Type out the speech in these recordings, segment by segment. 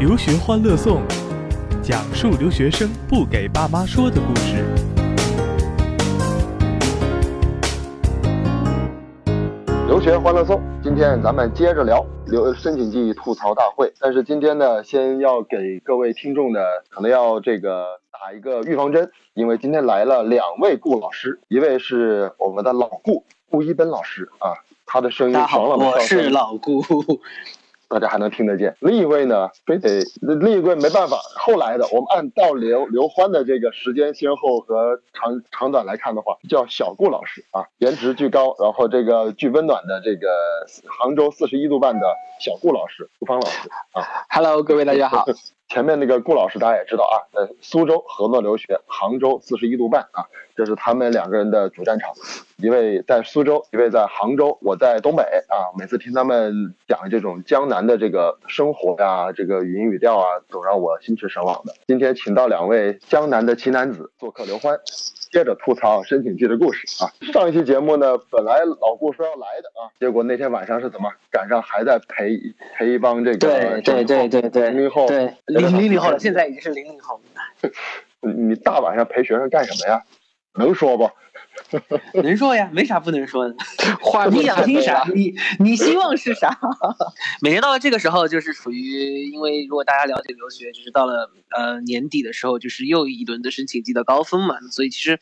留学欢乐颂，讲述留学生不给爸妈说的故事。留学欢乐颂，今天咱们接着聊留申请季吐槽大会。但是今天呢，先要给各位听众呢，可能要这个打一个预防针，因为今天来了两位顾老师，一位是我们的老顾顾一本老师啊，他的声音好，爽朗的我是，老顾。大家还能听得见。另一位呢，非得另一位没办法，后来的我们按照刘刘欢的这个时间先后和长长短来看的话，叫小顾老师啊，颜值巨高，然后这个巨温暖的这个杭州四十一度半的小顾老师，顾芳老师啊。Hello，各位大家好。前面那个顾老师大家也知道啊，在苏州合作留学，杭州四十一度半啊，这是他们两个人的主战场。一位在苏州，一位在杭州，我在东北啊。每次听他们讲这种江南的这个生活呀、这个语音语调啊，总让我心驰神往的。今天请到两位江南的奇男子做客刘欢，接着吐槽申请季的故事啊。上一期节目呢，本来老顾说要来的啊，结果那天晚上是怎么赶上还在陪陪一帮这个对对对对对零零后对，零零零后了，现在已经是零零后了。你 你大晚上陪学生干什么呀？能说不？能说呀，没啥不能说的。话你想听啥？你你希望是啥？每年到了这个时候，就是属于，因为如果大家了解留学，就是到了呃年底的时候，就是又一轮的申请季的高峰嘛，所以其实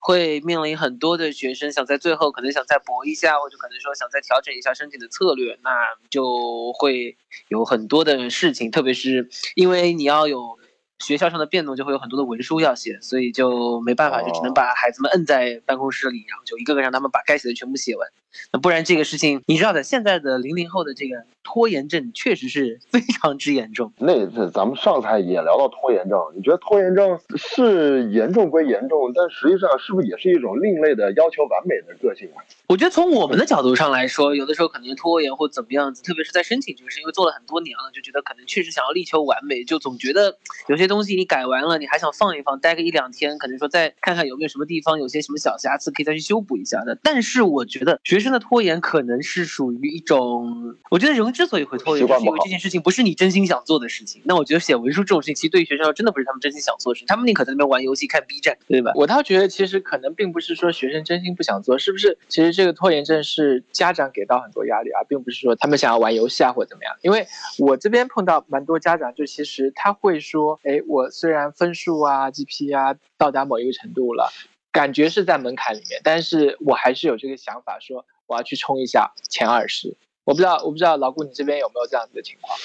会面临很多的学生想在最后可能想再搏一下，或者可能说想再调整一下申请的策略，那就会有很多的事情，特别是因为你要有。学校上的变动就会有很多的文书要写，所以就没办法，就只能把孩子们摁在办公室里，然后就一个个让他们把该写的全部写完。那不然这个事情，你知道的，现在的零零后的这个拖延症确实是非常之严重。那次咱们上次也聊到拖延症，你觉得拖延症是严重归严重，但实际上是不是也是一种另类的要求完美的个性啊？我觉得从我们的角度上来说，有的时候可能拖延或怎么样子，特别是在申请这个事，因为做了很多年了，就觉得可能确实想要力求完美，就总觉得有些东西你改完了，你还想放一放，待个一两天，可能说再看看有没有什么地方有些什么小瑕疵可以再去修补一下的。但是我觉得学生的拖延可能是属于一种，我觉得人之所以会拖延，是因为这件事情不是你真心想做的事情。那我觉得写文书这种事情，其实对于学生真的不是他们真心想做的事情，他们宁可在那边玩游戏、看 B 站，对吧？我倒觉得，其实可能并不是说学生真心不想做，是不是？其实这个拖延症是家长给到很多压力啊，并不是说他们想要玩游戏啊或者怎么样。因为我这边碰到蛮多家长，就其实他会说，哎，我虽然分数啊、GP 啊到达某一个程度了，感觉是在门槛里面，但是我还是有这个想法，说我要去冲一下前二十。我不知道，我不知道老顾你这边有没有这样子的情况？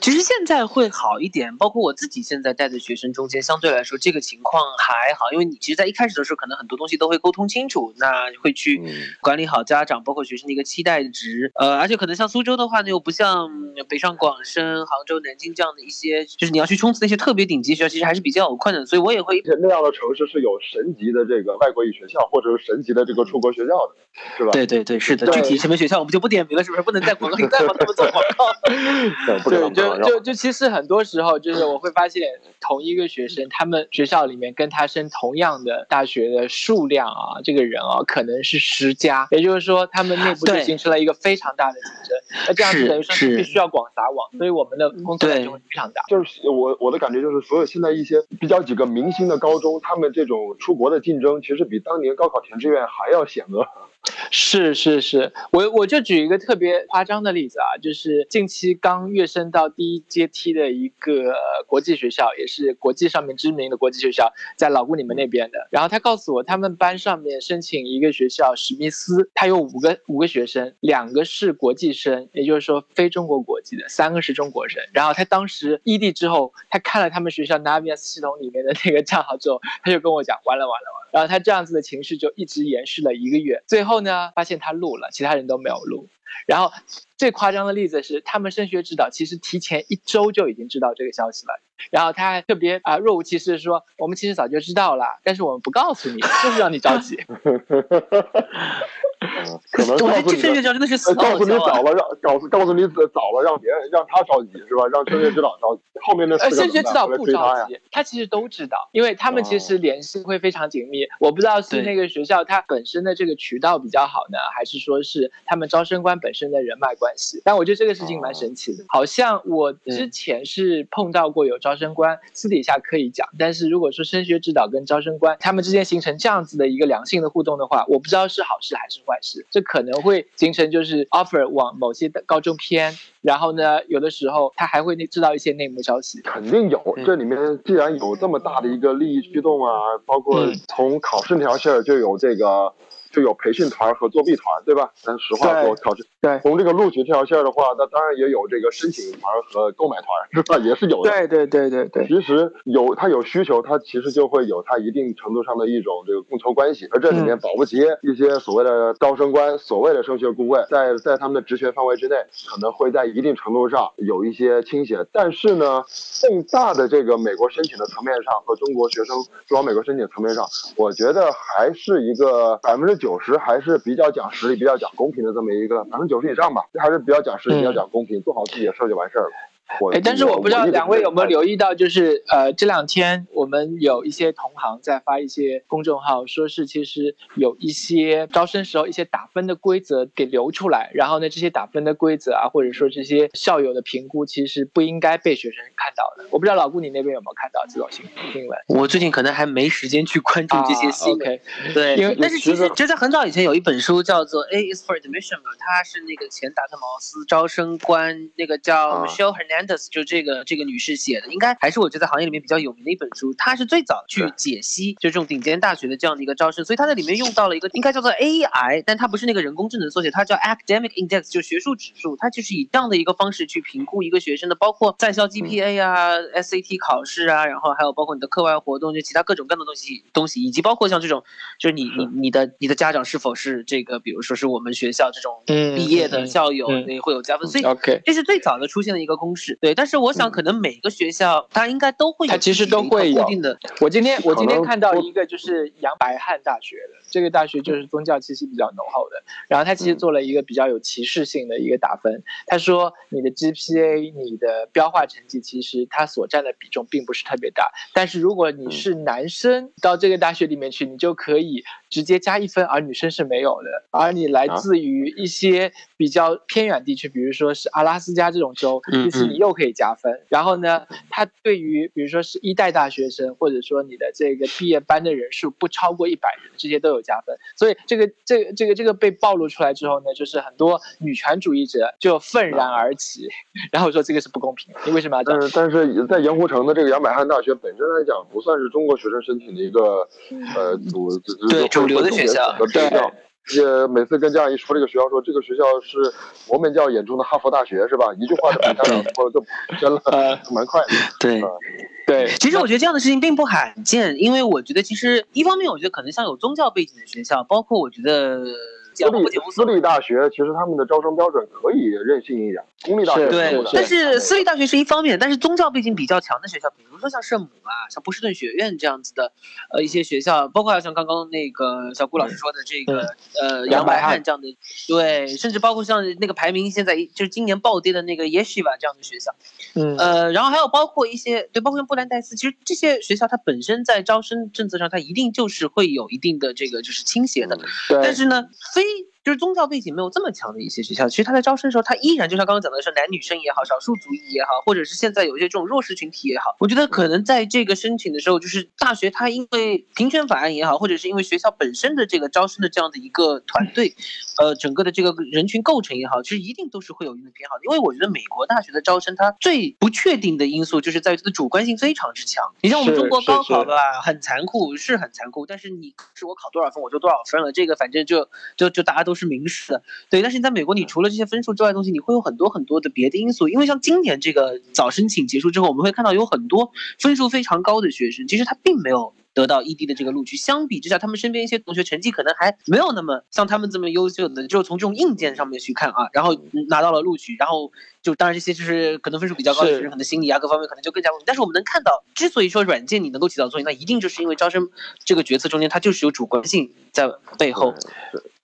其实现在会好一点，包括我自己现在带的学生中间，相对来说这个情况还好，因为你其实，在一开始的时候，可能很多东西都会沟通清楚，那会去嗯管理好家长包括学生的一个期待值，呃，而且可能像苏州的话呢，又不像北上广深、杭州、南京这样的一些，就是你要去冲刺那些特别顶级学校，其实还是比较有困难，所以我也会那样的城市是有神级的这个外国语学校，或者是神级的这个出国学校的，是吧？对对对，是的，具体什么学校我们就不点名了，是不是？不能在广告里再帮他们做广告。对，就就就其实很多时候，就是我会发现，同一个学生，他们学校里面跟他升同样的大学的数量啊，这个人啊，可能是十家，也就是说，他们内部就形成了一个非常大的竞争。那这样子等于说是必须要广撒网，所以我们的工作量对就会非常大。就是我我的感觉就是，所有现在一些比较几个明星的高中，他们这种出国的竞争，其实比当年高考填志愿还要险恶。是是是，我我就举一个特别夸张的例子啊，就是近期刚跃升到第一阶梯的一个国际学校，也是国际上面知名的国际学校，在老顾你们那边的。然后他告诉我，他们班上面申请一个学校史密斯，他有五个五个学生，两个是国际生，也就是说非中国国籍的，三个是中国生。然后他当时异地之后，他看了他们学校 Naviance 系统里面的那个账号之后，他就跟我讲，完了完了完了。然后他这样子的情绪就一直延续了一个月，最后呢，发现他录了，其他人都没有录。然后最夸张的例子是，他们升学指导其实提前一周就已经知道这个消息了，然后他还特别啊、若无其事地说，我们其实早就知道了，但是我们不告诉你，就是让你着急。嗯，可能这告诉你的升学指导真的是死告诉你早。了，让告诉告诉你早了，让别人让他着急是吧？让升学指导着急，后面的呃，升学指导不？着急，他其实都知道，因为他们其实联系会非常紧密。我不知道是那个学校它本身的这个渠道比较好呢，还是说是他们招生官本身的人脉关系。但我觉得这个事情蛮神奇的，好像我之前是碰到过有招生官私底下可以讲，但是如果说升学指导跟招生官他们之间形成这样子的一个良性的互动的话，我不知道是好事还是坏事。这可能会形成就是 offer 往某些高中偏，然后呢，有的时候他还会知道一些内幕消息。肯定有，嗯这里面既然有这么大的一个利益驱动啊，包括嗯从考试那条线儿就有这个。就有培训团和作弊团，对吧？咱实话说，考试对从这个录取这条线儿的话，那当然也有这个申请团和购买团，是吧？也是有的。对对对对对。其实有他有需求，他其实就会有他一定程度上的一种这个供求关系，而这里面嗯保不齐一些所谓的招生官、所谓的升学顾问，在在他们的职权范围之内，可能会在一定程度上有一些倾斜。但是呢，更大的这个美国申请的层面上和中国学生中往美国申请层面上，我觉得还是一个百分之九十还是比较讲实力、比较讲公平的这么一个百分之九十以上吧，还是比较讲实力、嗯比较讲公平，做好自己的事儿就完事儿了。我哎，但是我不知道两位有没有留意到，就是呃这两天我们有一些同行在发一些公众号，说是其实有一些招生时候一些打分的规则给流出来，然后呢这些打分的规则啊，或者说这些校友的评估，其实不应该被学生看到的。我不知道老顾你那边有没有看到这种新新闻？我最近可能还没时间去关注这些新闻，对，因为但是其其实实其实在很早以前有一本书叫做《A is for Admission》嘛，它是那个前达特茅斯招生官那个叫啊 Michelle Hernandez，就这个这个女士写的，应该还是我觉得行业里面比较有名的一本书。她是最早去解析就这种顶尖大学的这样的一个招生，所以她在里面用到了一个应该叫做 AI，但它不是那个人工智能缩写，它叫 Academic Index，就学术指数，它就是以这样的一个方式去评估一个学生的，包括在校 GPA 啊、SAT 考试啊，然后还有包括你的课外活动，就其他各种各样的东西东西，以及包括像这种，就是你你你的你的家长是否是这个，比如说是我们学校这种嗯毕业的嗯校友，嗯。那会有加分，所以。OK，这是最早的出现的一个公式，对。但是我想，可能每个学校它应该都会有它其实都会有固定的，我今天我今天看到一个就是杨白翰大学的，这个大学就是宗教气息比较浓厚的，然后他其实嗯。做了一个比较有歧视性的一个打分，他说你的 GPA 你的标化成绩其实它所占的比重并不是特别大，但是如果你是男生到这个大学里面去，你就可以直接加一分，而女生是没有的，而你来自于一些比较偏远地区，比如说是阿拉斯加这种州，嗯其实你又可以加分，然后呢，它对于比如说是一代大学生，或者说你的这个毕业班的人数不超过一百人，这些都有加分。所以这个这个这个这个被暴露出来之后呢，就是很多女权主义者就愤然而起，然后说这个是不公平，你为什么要这样？但是但是在盐湖城的这个杨百翰大学本身来讲，不算是中国学生申请的一个呃主对主流的学校和学校。也每次跟家长一说这个学校，说这个学校是摩门教眼中的哈佛大学，是吧？一句话就把家长说就真了，呃，蛮快的。对。对，其实我觉得这样的事情并不罕见，因为我觉得其实一方面，我觉得可能像有宗教背景的学校，包括我觉得讲私立。私立大学其实他们的招生标准可以任性一点，公立大学对，但是私立大学是一方面，但是宗教背景比较强的学校，比如说像圣母啊、像波士顿学院这样子的，呃，一些学校，包括像刚刚那个小顾老师说的这个，呃，杨白翰这样的，对，甚至包括像那个排名现在就是今年暴跌的那个 Yeshiva 这样的学校，嗯呃，然后还有包括一些对，包括像布兰代斯，其实这些学校它本身在招生政策上，它一定就是会有一定的这个就是倾斜的。对，但是呢，非 see? 就是宗教背景没有这么强的一些学校，其实他在招生的时候，他依然就像刚刚讲的是男女生也好，少数族裔也好，或者是现在有一些这种弱势群体也好，我觉得可能在这个申请的时候，就是大学它因为平权法案也好，或者是因为学校本身的这个招生的这样的一个团队，呃，整个的这个人群构成也好，其实一定都是会有一定的偏好的。因为我觉得美国大学的招生，它最不确定的因素就是在于它的主观性非常之强。你像我们中国高考吧，很残酷，是很残酷，但是你是我考多少分我就多少分了，这个反正就就就大家都是明示的。对，但是你在美国，你除了这些分数之外的东西，你会有很多很多的别的因素。因为像今年这个早申请结束之后，我们会看到有很多分数非常高的学生，其实他并没有。得到 ED 的这个录取，相比之下，他们身边一些同学成绩可能还没有那么像他们这么优秀的，就是从这种硬件上面去看啊，然后嗯拿到了录取，然后就当然这些就是可能分数比较高的学生，可能心理啊各方面可能就更加。但是我们能看到，之所以说软件你能够起到作用，那一定就是因为招生这个决策中间它就是有主观性在背后。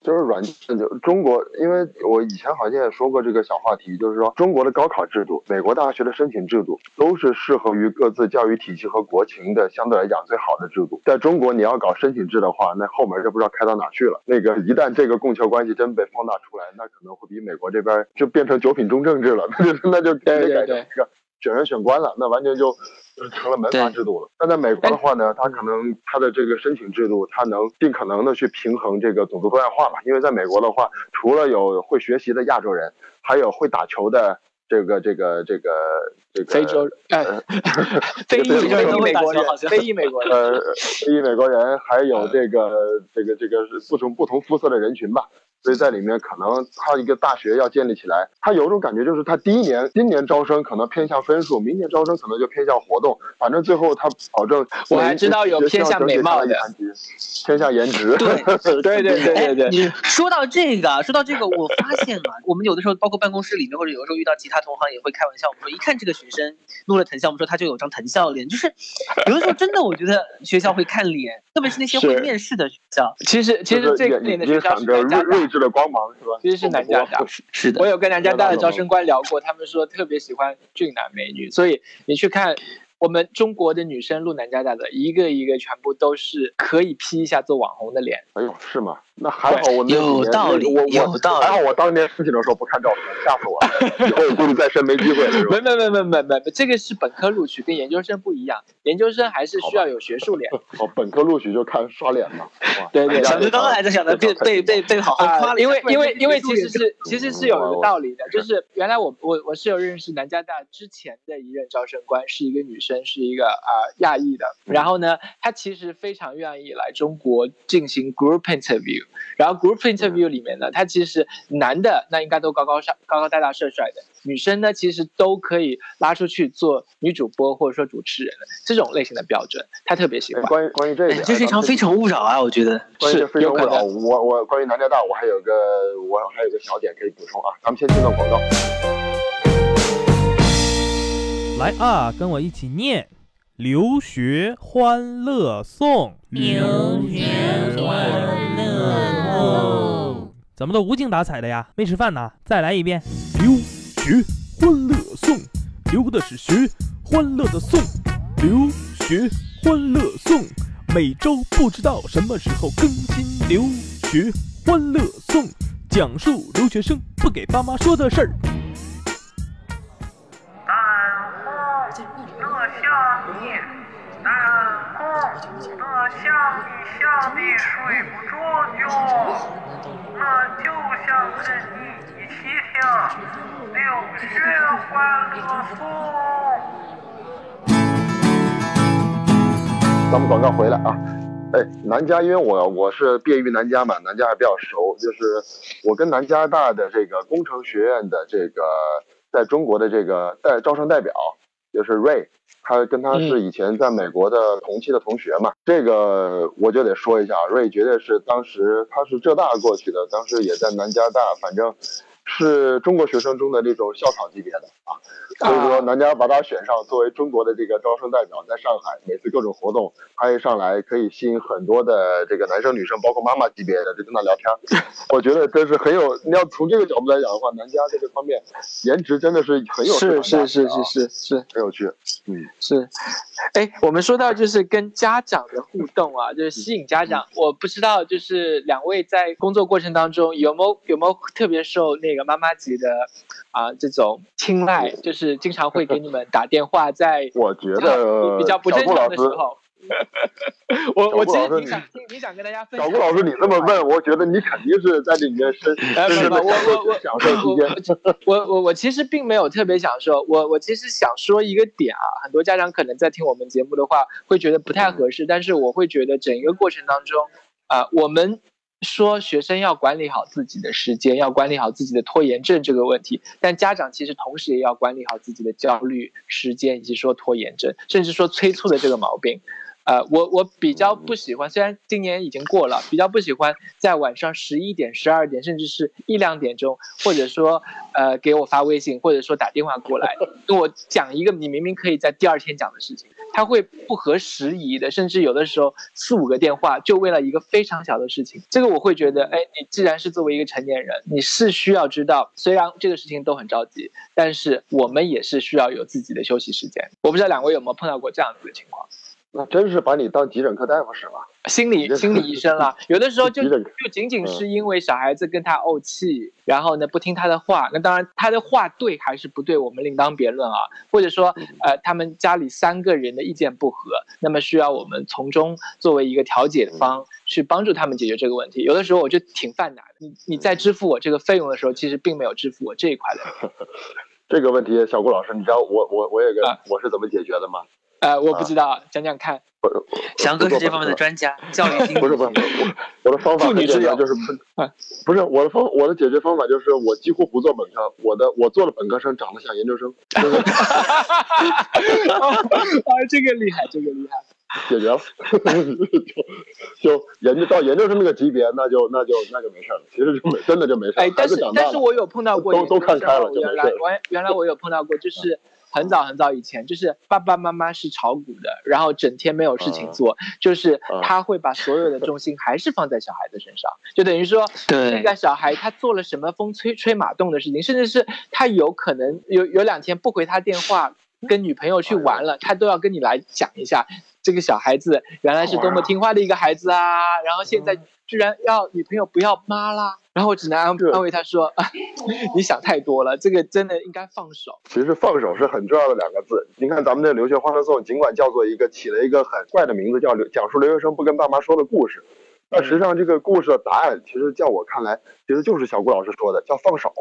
就是软件，就中国，因为我以前好像也说过这个小话题，就是说中国的高考制度、美国大学的申请制度，都是适合于各自教育体系和国情的相对来讲最好的制度。在中国，你要搞申请制的话，那后门就不知道开到哪去了。那个一旦这个供求关系真被放大出来，那可能会比美国这边就变成九品中正制了，那就那就直接改成一个选人选官了，那完全就。成了门阀制度了。但在美国的话呢，他可能他的这个申请制度，他能尽可能的去平衡这个种族多样化嘛。因为在美国的话，除了有会学习的亚洲人，还有会打球的这个这个这个这个非洲哎，非裔美国人，非裔美国人，呃，非裔美国人，还有这个这个这个不同不同肤色的人群吧。所以在里面，可能他一个大学要建立起来，他有一种感觉，就是他第一年今年招生可能偏向分数，明年招生可能就偏向活动，反正最后他保证。我还知道有偏向美貌的，偏向颜值。对对对对对对。说到这个，说到这个，我发现啊，我们有的时候包括办公室里面，或者有的时候遇到其他同行也会开玩笑，我们说一看这个学生录了藤校，我们说他就有张藤校脸，就是有的时候真的，我觉得学校会看脸，特别是那些会面试的学校。其实其实最脸的学校是质的光芒是吧？其实是南加大，是的。我有跟南加大的招生官聊过，他们说特别喜欢俊男美女，所以你去看。我们中国的女生录南加大的一个一个全部都是可以 P 一下做网红的脸。哎呦，是吗？那还好，我有道理，我有道理。还好我当年申请的时候不看照片，吓死我了。以后我估计再申没机会了。没没没没没没，这个是本科录取，跟研究生不一样。研究生还是需要有学术脸。哦，本科录取就看刷脸嘛。对对。小哥刚刚还在想着被被被被好好夸了因为因为因为其实是其实是有一个道理的，就是原来我我我是有认识南加大之前的一任招生官，是一个女生，是一个啊亚裔的。然后呢，他其实非常愿意来中国进行 group interview，然后 group。interview 里面呢，他其实男的那应该都高高上高高大大帅帅的，女生呢其实都可以拉出去做女主播或者说主持人的这种类型的标准，他特别喜欢。关于关于这个，这是一场非诚勿扰啊，我觉得是非诚勿扰。我我关于南加大，我还有个我还有个小点可以补充啊，咱们先听段广告。来啊，跟我一起念留学欢乐颂。留学欢乐颂。怎么都无精打采的呀？没吃饭呢？再来一遍。留学欢乐颂，留的是学欢乐的颂。留学欢乐颂，每周不知道什么时候更新。留学欢乐颂，讲述留学生不给爸妈说的事儿。我想你想的睡不着觉。我就想跟你一起听留学欢乐颂。咱们广告回来啊！哎，南加，因为我我是毕业于南加嘛，南加还比较熟。就是我跟南加大的这个工程学院的这个在中国的这个代招生代表，就是 Ray。他跟他是以前在美国的同期的同学嘛，这个我就得说一下，瑞绝对是当时他是浙大过去的，当时也在南加大，反正。是中国学生中的这种校草级别的啊，所以说南加把他选上作为中国的这个招生代表，在上海每次各种活动，他一上来可以吸引很多的这个男生女生，包括妈妈级别的，就跟他聊天。我觉得真是很有，你要从这个角度来讲的话，南加在这方面颜值真的是很有是是是是是是很有趣，嗯是。哎，我们说到就是跟家长的互动啊，就是吸引家长。我不知道就是两位在工作过程当中有没有有没有特别受那个妈妈级的啊这种青睐，就是经常会给你们打电话，在 我觉得比较不正常的时候。我我其实挺想挺挺想跟大家分享。小顾老师，你这么问，我觉得你肯定是在里面深 深深的享受时间。我我我其实并没有特别享受，我我其实想说一个点啊，很多家长可能在听我们节目的话会觉得不太合适，但是我会觉得整一个过程当中啊，我们说学生要管理好自己的时间，要管理好自己的拖延症这个问题，但家长其实同时也要管理好自己的焦虑时间，以及说拖延症，甚至说催促的这个毛病。呃，我我比较不喜欢，虽然今年已经过了，比较不喜欢在晚上十一点、十二点，甚至是一两点钟，或者说，呃，给我发微信，或者说打电话过来，跟我讲一个你明明可以在第二天讲的事情。他会不合时宜的，甚至有的时候四五个电话就为了一个非常小的事情。这个我会觉得，哎，你既然是作为一个成年人，你是需要知道，虽然这个事情都很着急，但是我们也是需要有自己的休息时间。我不知道两位有没有碰到过这样子的情况？那真是把你当急诊科大夫使了。心理心理医生了，有的时候就 就仅仅是因为小孩子跟他怄气，然后呢不听他的话，那当然他的话对还是不对，我们另当别论啊。或者说，呃，他们家里三个人的意见不合，那么需要我们从中作为一个调解方去帮助他们解决这个问题。有的时候我就挺犯难的，你你在支付我这个费用的时候，其实并没有支付我这一块的。这个问题，小顾老师，你知道我我我有个、啊我是怎么解决的吗？呃，我不知道，讲讲看。翔哥是这方面的专家，教育心理 不是不是，我我的方法很简单，就是啊不是我的方我的解决方法就是我几乎不做本科，我的我做了本科生长得像研究生，就是啊，这个厉害，这个厉害。解决了，就就研究到研究生那个级别，那就那就那就没事了，其实就没真的就没事了，哎，但是但是我有碰到过都都看开了原来就没事我原来我有碰到过，就是很早很早以前，就是爸爸妈妈是炒股的，然后整天没有事情做，就是嗯。他会把所有的重心还是放在小孩子身上，就等于说对。这个小孩他做了什么风吹吹马动的事情，甚至是他有可能有有两天不回他电话，跟女朋友去玩了，他都要跟你来讲一下。这个小孩子原来是多么听话的一个孩子啊，然后现在居然要女朋友不要妈啦，然后我只能安是安慰他说：“啊，你想太多了，这个真的应该放手。其实放手是很重要的两个字。你看咱们这留学欢乐颂，尽管叫做一个起了一个很怪的名字，叫留讲述留学生不跟爸妈说的故事，但实际上这个故事的答案，其实在我看来，其实就是小顾老师说的，叫放手，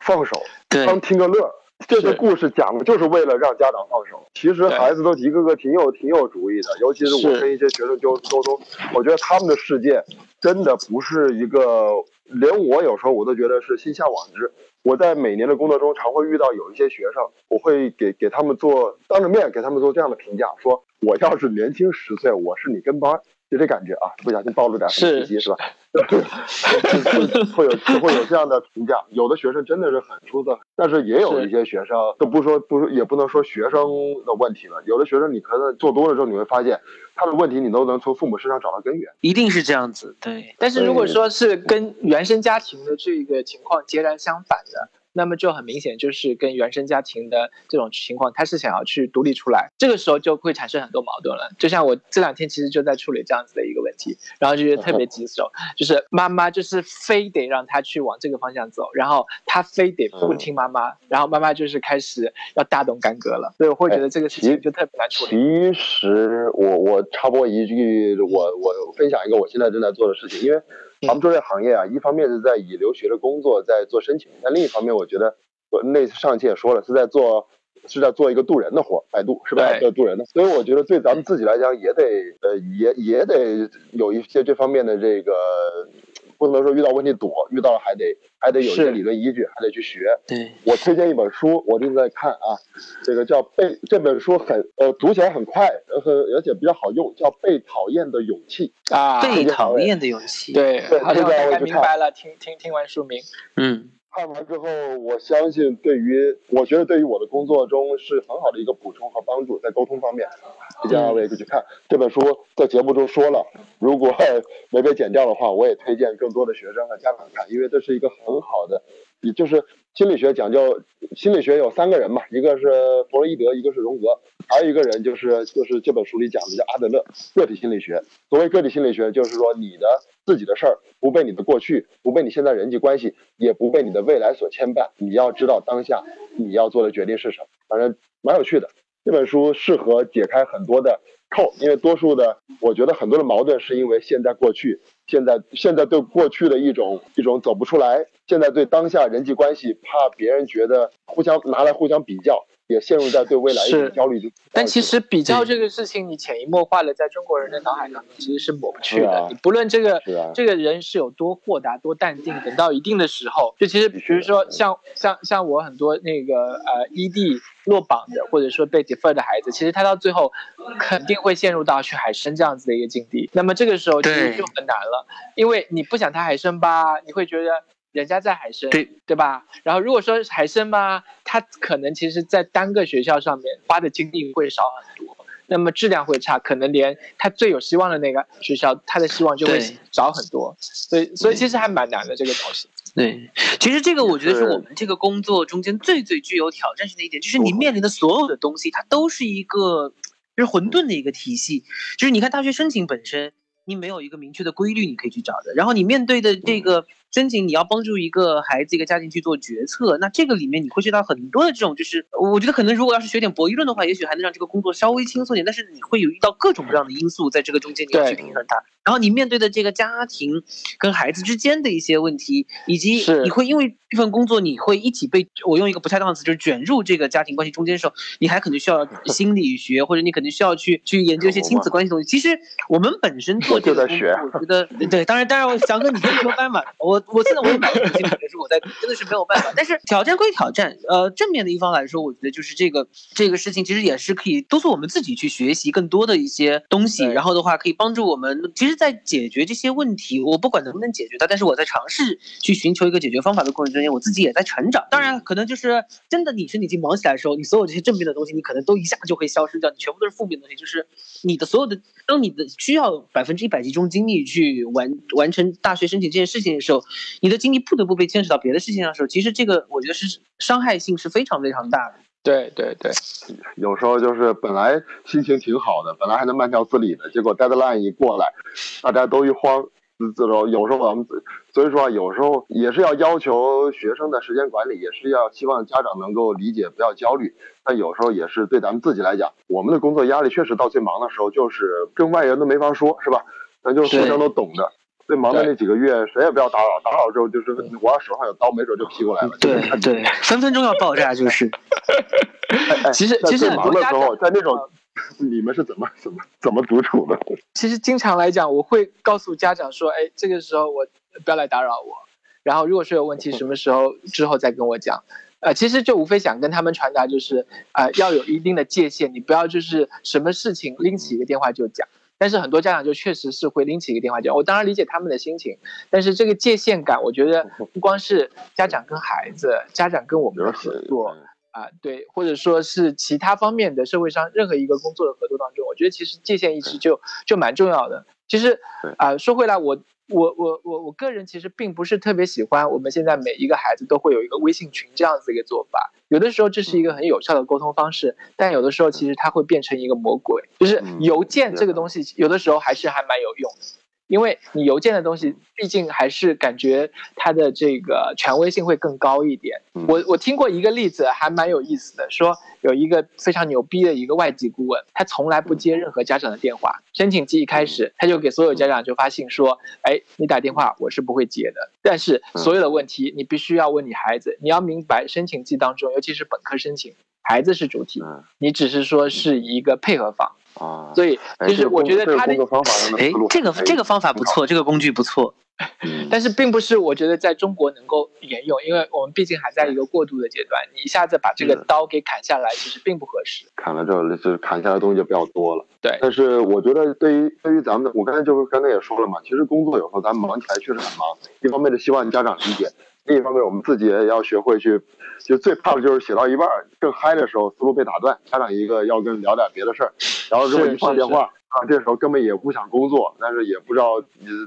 放手，当听个乐儿。这个故事讲的就是为了让家长放手。其实孩子都一个个挺有挺有主意的，尤其是我跟一些学生沟沟通，我觉得他们的世界真的不是一个，连我有时候我都觉得是心向往之。我在每年的工作中，常会遇到有一些学生，我会给给他们做当着面给他们做这样的评价，说我要是年轻十岁，我是你跟班儿，就这感觉啊，不小心暴露点什么是信息是吧？会会有会有这样的评价，有的学生真的是很出色，但是也有一些学生，都不说不说也不能说学生的问题了，有的学生你可能做多了之后，你会发现他的问题你都能从父母身上找到根源。一定是这样子，对，但是如果说是跟原生家庭的这个情况截然相反的，那么就很明显就是跟原生家庭的这种情况，他是想要去独立出来，这个时候就会产生很多矛盾了。就像我这两天其实就在处理这样子的一个问题，然后就觉得特别棘手，就是妈妈就是非得让他去往这个方向走，然后他非得不听妈妈，然后妈妈就是开始要大动干戈了，所以我会觉得这个事情就特别难处理。其实我我插播一句，我我分享一个我现在正在做的事情，因为咱们做这行业啊，一方面是在以留学的工作在做申请，但另一方面我觉得我那次上期也说了，是在做是在做一个渡人的活儿，摆渡是吧？对对，渡人的，所以我觉得对咱们自己来讲也得呃也也得有一些这方面的这个。不能说遇到问题躲，遇到了还得还得有一些理论依据，还得去学。对，我推荐一本书，我正在看啊，这个叫被这本书很呃读起来很快，而且比较好用，叫《被讨厌的勇气》。啊，被讨厌的勇气，，对，对好像我大概这个我去看明白了，听听听完书名，嗯，看完之后，我相信对于我觉得对于我的工作中是很好的一个补充和帮助，在沟通方面，推荐二位可以去看这本书。在节目中说了，如果 没被剪掉的话，我也推荐更多的学生和家长看，因为这是一个很好的，也就是心理学讲究，心理学有三个人嘛，一个是弗洛伊德，一个是荣格，还有一个人就是就是这本书里讲的叫阿德勒，个体心理学。所谓个体心理学，就是说你的自己的事儿不被你的过去，不被你现在人际关系，也不被你的未来所牵绊。你要知道当下你要做的决定是什么，反正蛮有趣的。这本书适合解开很多的扣，因为多数的我觉得很多的矛盾是因为现在过去，现在现在对过去的一种一种走不出来，现在对当下人际关系怕别人觉得互相拿来互相比较，也陷入在对未来一种焦虑中。但其实比较这个事情，你潜移默化的在中国人的脑海当中其实是抹不去的。啊你不论这个啊这个人是有多豁达、多淡定，等到一定的时候，就其实比如说像像像我很多那个呃异地落榜的，或者说被 defer 的孩子，其实他到最后肯定会陷入到去海参这样子的一个境地。那么这个时候其实就很难了，因为你不想他海参吧，你会觉得。人家在海参，对对吧？然后如果说海参嘛，他可能其实在单个学校上面花的精力会少很多。那么质量会差，可能连他最有希望的那个学校，他的希望就会少很多。所以，所以其实还蛮难的这个东西。对，其实这个我觉得是是我们这个工作中间最最具有挑战性的一点，就是你面临的所有的东西，它都是一个就是混沌的一个体系。就是你看大学申请本身，你没有一个明确的规律你可以去找的，然后你面对的这个申请，你要帮助一个孩子一个家庭去做决策，那这个里面你会学到很多的这种，就是我觉得可能如果要是学点博弈论的话，也许还能让这个工作稍微轻松点，但是你会有遇到各种各样的因素在这个中间你要去平衡它。然后你面对的这个家庭跟孩子之间的一些问题，以及是你会因为这份工作，你会一起被我用一个不恰当的词，就是卷入这个家庭关系中间的时候，你还可能需要 心理学，或者你可能需要去去研究一些亲子关系东西。其实我们本身做这个工作我觉得对，当然当然，我翔哥你先说班嘛，我我现在我也买了心理学书，我在真的是没有办法。但是挑战归挑战，呃，正面的一方来说，我觉得就是这个这个事情其实也是可以督促我们自己去学习更多的一些东西，然后的话可以帮助我们，其实，在解决这些问题，我不管能不能解决它，但是我在尝试去寻求一个解决方法的过程中间，我自己也在成长。当然，可能就是真的你身体已经忙起来的时候，你所有这些正面的东西，你可能都一下就会消失掉，你全部都是负面的东西，就是你的所有的，当你的需要百分之一百集中精力去完完成大学申请这件事情的时候，你的精力不得不被牵扯到别的事情上的时候，其实这个我觉得是伤害性是非常非常大的。对对对，有时候就是本来心情挺好的，本来还能慢条斯理的，结果 deadline 一过来，大家都一慌。这种有时候我们所以说啊，有时候也是要要求学生的时间管理，也是要希望家长能够理解，不要焦虑。但有时候也是对咱们自己来讲，我们的工作压力确实到最忙的时候，就是跟外人都没法说，是吧？咱就是互相都懂的。最忙的那几个月，谁也不要打扰，打扰之后就是我要手上有刀，没准就劈过来了。对对，分分钟要爆炸，就是。其实其实很多的时候，长在那种你们是怎么怎么怎么独处的？其实经常来讲，我会告诉家长说，哎，这个时候我不要来打扰我，然后如果说有问题，什么时候之后再跟我讲。呃，其实就无非想跟他们传达，就是呃要有一定的界限，你不要就是什么事情拎起一个电话就讲。但是很多家长就确实是会拎起一个电话讲，我当然理解他们的心情，但是这个界限感，我觉得 不光是家长跟孩子，家长跟我们的合作，啊，对，或者说是其他方面的社会上任何一个工作的合作当中，我觉得其实界限意识就就蛮重要的。其实啊，说回来，我我我我我个人其实并不是特别喜欢我们现在每一个孩子都会有一个微信群这样子一个做法。有的时候这是一个很有效的沟通方式，但有的时候其实它会变成一个魔鬼。就是邮件这个东西，有的时候还是还蛮有用的。因为你邮件的东西，毕竟还是感觉它的这个权威性会更高一点。我我听过一个例子，还蛮有意思的，说有一个非常牛逼的一个外籍顾问，他从来不接任何家长的电话。申请季一开始，他就给所有家长就发信说：“哎，你打电话我是不会接的，但是所有的问题你必须要问你孩子，你要明白申请季当中，尤其是本科申请，孩子是主体，你只是说是一个配合方。”啊，所以就是我觉得他的哎，这个这个方法不错，这个工具不错，但是并不是我觉得在中国能够沿用，因为我们毕竟还在一个过渡的阶段，你一下子把这个刀给砍下来，其实并不合适。砍了之后，就是砍下来的东西就比较多了。对，但是我觉得对于对于咱们的，我刚才就是刚才也说了嘛，其实工作有时候咱们忙起来确实很忙，一方面是希望家长理解。另一方面，我们自己也要学会去，就最怕的就是写到一半正嗨的时候，思路被打断，家长一个要跟聊点别的事儿，然后如果一放电话啊，这时候根本也不想工作，但是也不知道，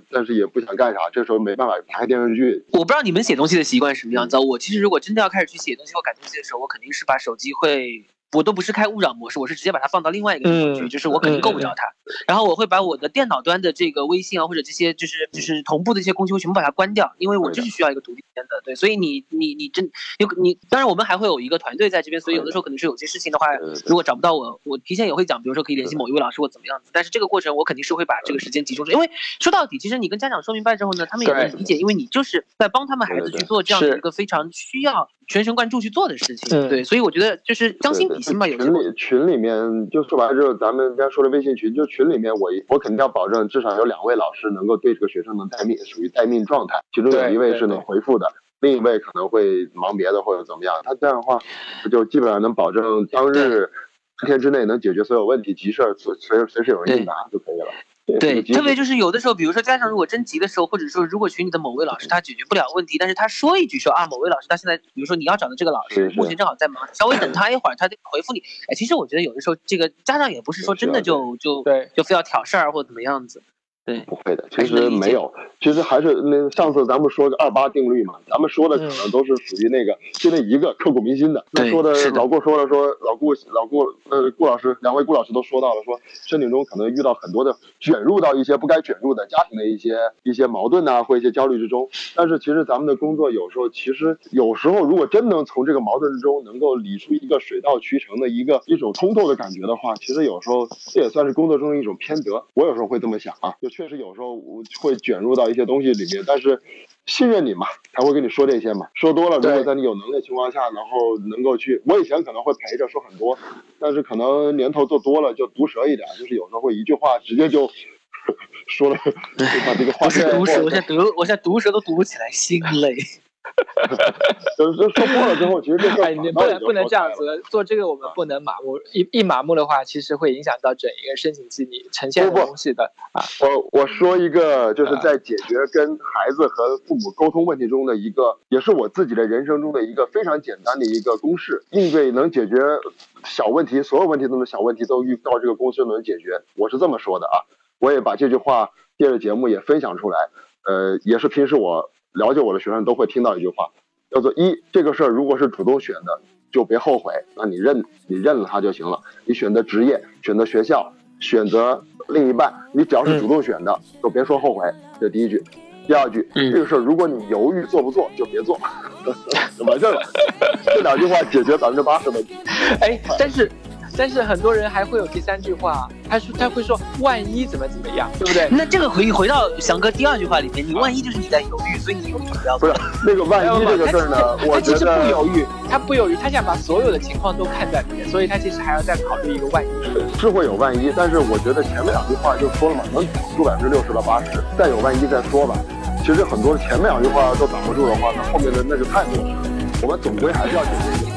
但是也不想干啥，这时候没办法打开电视剧。我不知道你们写东西的习惯是什么样子，我其实如果真的要开始去写东西或改东西的时候，我肯定是把手机会。我都不是开勿扰模式，我是直接把它放到另外一个地方去，嗯、就是我肯定够不着它。然后我会把我的电脑端的这个微信啊，或者这些就是就是同步的一些工具，全部把它关掉，因为我就是需要一个独立间的。对，所以你你你真有你，当然我们还会有一个团队在这边，所以有的时候可能是有些事情的话，如果找不到我，我提前也会讲，比如说可以联系某一位老师或怎么样子。但是这个过程我肯定是会把这个时间集中，因为说到底，其实你跟家长说明白之后呢，他们也能理解，因为你就是在帮他们孩子去做这样的一个非常需要全神贯注去做的事情。对，所以我觉得就是将心比心吧，有时候。群里面就说白了就是，咱们刚才说的微信群，就群里面我我肯定要保证至少有两位老师能够对这个学生能待命，属于待命状态，其中有一位是能回复的，另一位可能会忙别的或者怎么样。他这样的话，就基本上能保证当日一天之内能解决所有问题，急事儿随随随时有人应答就可以了。对，特别就就是有的时候，比如说家长如果真急的时候，或者说如果群里的某位老师他解决不了问题，但是他说一句说啊，某位老师他现在，比如说你要找的这个老师目前正好在忙，稍微等他一会儿，他就回复你。哎，其实我觉得有的时候这个家长也不是说真的就就对就非要挑事儿或怎么样子。对，不会的，其实没有，其实还是那上次咱们说个二八定律嘛，咱们说的可能都是属于那个就那一个刻骨铭心的。那说的老顾说了说老顾老顾呃顾老师两位顾老师都说到了说申请中可能遇到很多的卷入到一些不该卷入的家庭的一些一些矛盾呐、或一些焦虑之中。但是其实咱们的工作有时候其实有时候如果真能从这个矛盾之中能够理出一个水到渠成的一个一种通透的感觉的话，其实有时候这也算是工作中的一种偏得。我有时候会这么想啊，就确实有时候我会卷入到一些东西里面，但是信任你嘛，才会跟你说这些嘛。说多了，如果在你有能力的情况下，然后能够去，我以前可能会陪着说很多，但是可能年头做多了就毒舌一点，就是有时候会一句话直接就 说了，就把这个话不是毒舌，我现在毒，我现在毒舌都读不起来，心累。就是说破了之后，其实这事哎，你不能不能这样子，做这个我们不能麻木，一一麻木的话，其实会影响到整一个申请季你呈现的东西的啊。我我说一个，就是在解决跟孩子和父母沟通问题中的一个，也是我自己的人生中的一个非常简单的一个公式，应对能解决小问题，所有问题中的小问题都遇到这个公式能解决。我是这么说的啊，我也把这句话借着节目也分享出来，呃，也是平时我了解我的学生都会听到一句话，叫做一这个事儿如果是主动选的，就别后悔，那你认你认了它就行了。你选择职业，选择学校，选择另一半，你只要是主动选的，就别说后悔。这是第一句。第二句，嗯这个事儿如果你犹豫做不做，就别做，完事儿了。这两句话解决百分之八十问题。哎，但是但是很多人还会有第三句话，他说他会说万一怎么怎么样，对不对？那这个回回到翔哥第二句话里面，你万一就是你在犹豫，所以你犹豫就不要不是。那个万一这个事儿呢，我觉他其实不犹豫，他不犹豫，他想把所有的情况都看在里面，所以他其实还要再考虑一个万一。是会有万一，但是我觉得前面两句话就说了嘛，能挡住百分之六十到八十，再有万一再说吧。其实很多前面两句话都挡不住的话，那后面的那就太弱了。我们总归还是要解决一个